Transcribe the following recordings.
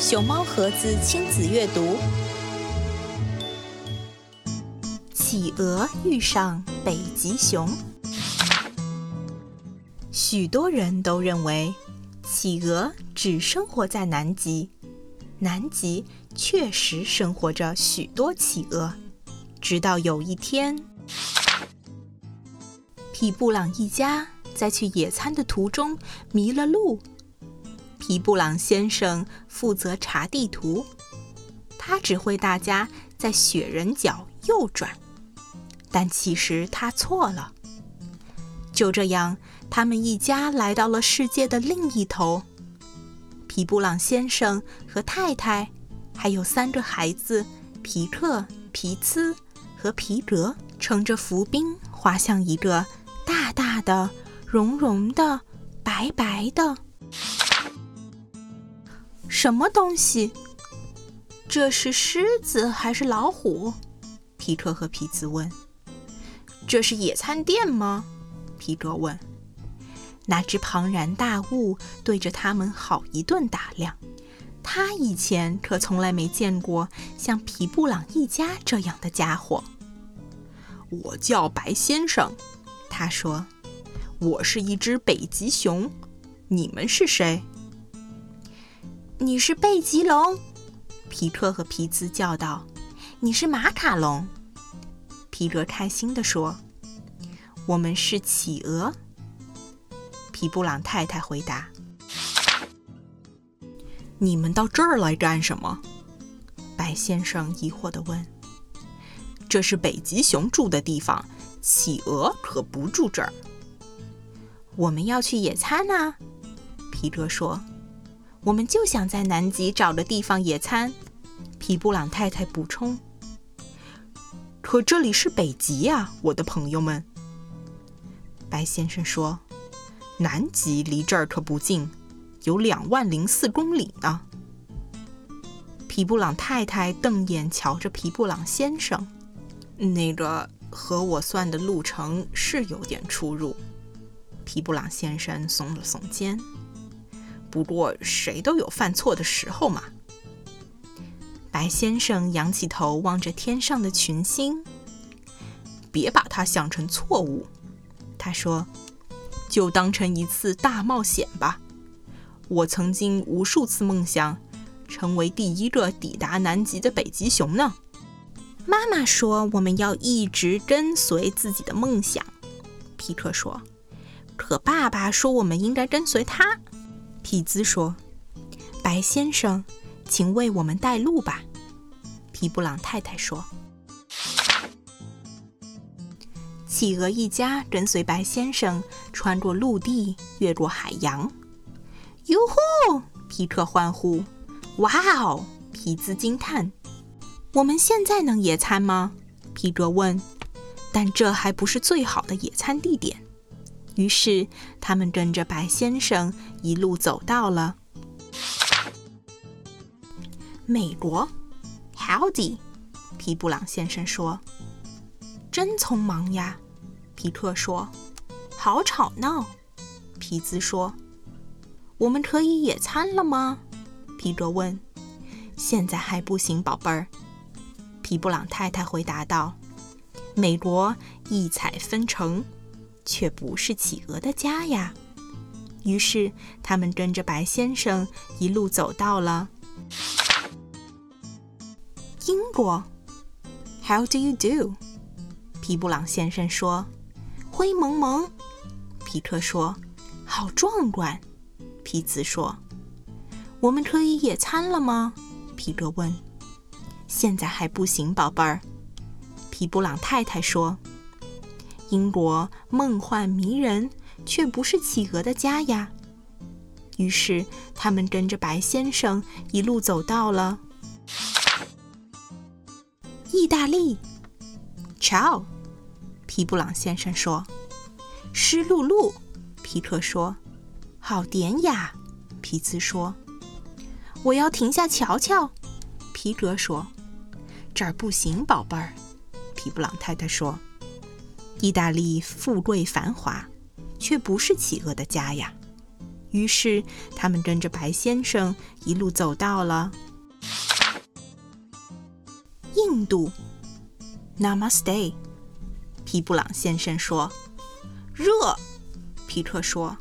熊猫盒子亲子阅读：企鹅遇上北极熊。许多人都认为企鹅只生活在南极，南极确实生活着许多企鹅。直到有一天，皮布朗一家在去野餐的途中迷了路。皮布朗先生负责查地图，他指挥大家在雪人角右转，但其实他错了。就这样，他们一家来到了世界的另一头。皮布朗先生和太太，还有三个孩子皮克、皮兹和皮格，乘着浮冰滑向一个大大的、绒绒的、白白的。什么东西？这是狮子还是老虎？皮特和皮兹问。这是野餐垫吗？皮特问。那只庞然大物对着他们好一顿打量。他以前可从来没见过像皮布朗一家这样的家伙。我叫白先生，他说。我是一只北极熊。你们是谁？你是贝吉龙，皮特和皮兹叫道：“你是马卡龙。”皮特开心地说：“我们是企鹅。”皮布朗太太回答：“你们到这儿来干什么？”白先生疑惑地问。“这是北极熊住的地方，企鹅可不住这儿。”“我们要去野餐呢。”皮特说。我们就想在南极找个地方野餐，皮布朗太太补充。可这里是北极呀，我的朋友们。白先生说：“南极离这儿可不近，有两万零四公里呢。”皮布朗太太瞪眼瞧着皮布朗先生，那个和我算的路程是有点出入。皮布朗先生耸了耸肩。不过谁都有犯错的时候嘛。白先生仰起头望着天上的群星，别把它想成错误，他说，就当成一次大冒险吧。我曾经无数次梦想成为第一个抵达南极的北极熊呢。妈妈说我们要一直跟随自己的梦想，皮特说。可爸爸说我们应该跟随他。皮兹说：“白先生，请为我们带路吧。”皮布朗太太说：“企鹅一家跟随白先生穿过陆地，越过海洋。”哟呼！皮特欢呼：“哇哦！”皮兹惊叹：“我们现在能野餐吗？”皮格问。“但这还不是最好的野餐地点。”于是，他们跟着白先生一路走到了美国。Howdy，皮布朗先生说：“真匆忙呀。”皮特说：“好吵闹。”皮兹说：“我们可以野餐了吗？”皮格问。“现在还不行，宝贝儿。”皮布朗太太回答道。“美国异彩纷呈。”却不是企鹅的家呀。于是他们跟着白先生一路走到了英国。How do you do？皮布朗先生说：“灰蒙蒙。”皮特说：“好壮观。”皮兹说：“我们可以野餐了吗？”皮特问。“现在还不行，宝贝儿。”皮布朗太太说。英国梦幻迷人，却不是企鹅的家呀。于是他们跟着白先生一路走到了意大利。Ciao，皮布朗先生说。湿漉漉，皮特说。好典雅，皮兹说。我要停下瞧瞧，皮格说。这儿不行，宝贝儿，皮布朗太太说。意大利富贵繁华，却不是企鹅的家呀。于是他们跟着白先生一路走到了印度。Namaste，皮布朗先生说。热，皮特说。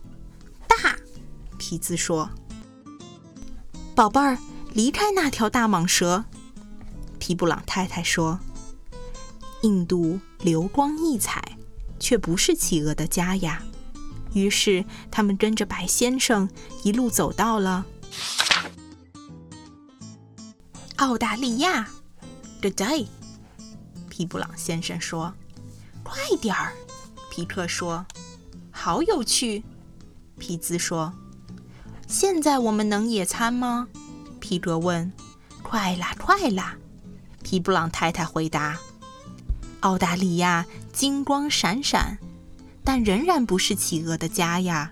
大，皮兹说。宝贝儿，离开那条大蟒蛇。皮布朗太太说。印度流光溢彩，却不是企鹅的家呀。于是他们跟着白先生一路走到了澳大利亚。Good day，皮布朗先生说。快点儿，皮特说。好有趣，皮兹说。现在我们能野餐吗？皮格问。快啦，快啦，皮布朗太太回答。澳大利亚金光闪闪，但仍然不是企鹅的家呀。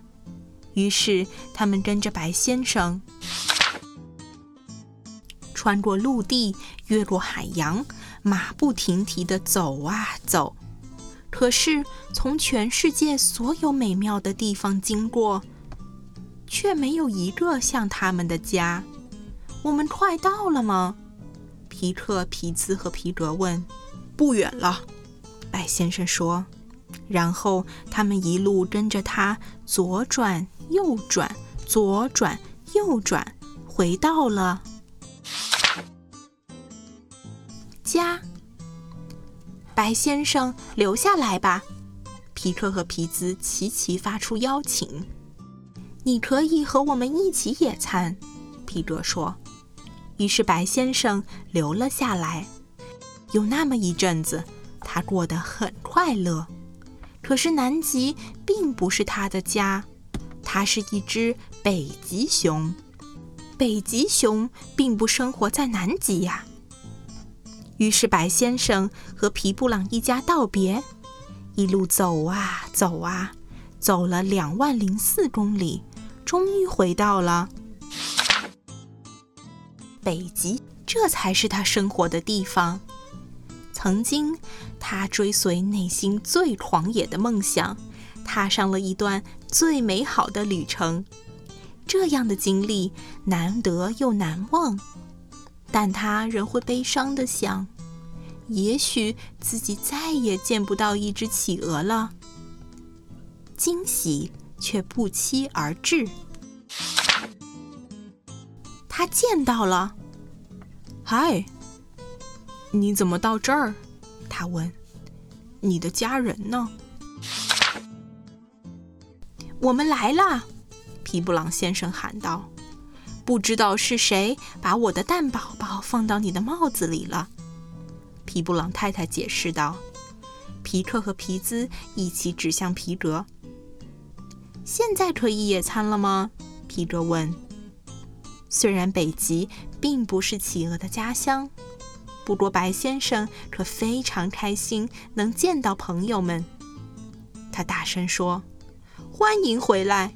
于是他们跟着白先生，穿过陆地，越过海洋，马不停蹄地走啊走。可是从全世界所有美妙的地方经过，却没有一个像他们的家。我们快到了吗？皮特、皮兹和皮格问。不远了，白先生说。然后他们一路跟着他左转右转，左转右转，回到了家。白先生，留下来吧。皮克和皮兹齐齐发出邀请：“你可以和我们一起野餐。”皮特说。于是白先生留了下来。有那么一阵子，他过得很快乐。可是南极并不是他的家，他是一只北极熊。北极熊并不生活在南极呀。于是白先生和皮布朗一家道别，一路走啊走啊，走了两万零四公里，终于回到了北极。这才是他生活的地方。曾经，他追随内心最狂野的梦想，踏上了一段最美好的旅程。这样的经历难得又难忘，但他仍会悲伤地想：也许自己再也见不到一只企鹅了。惊喜却不期而至，他见到了，嗨。你怎么到这儿？他问。你的家人呢？我们来了，皮布朗先生喊道。不知道是谁把我的蛋宝宝放到你的帽子里了，皮布朗太太解释道。皮克和皮兹一起指向皮格。现在可以野餐了吗？皮格问。虽然北极并不是企鹅的家乡。不过，白先生可非常开心能见到朋友们。他大声说：“欢迎回来，